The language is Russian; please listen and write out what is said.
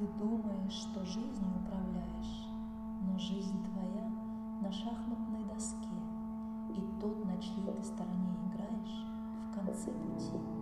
Ты думаешь, что жизнью управляешь, но жизнь твоя на шахматной доске, и тот, на чьей ты стороне играешь, в конце пути.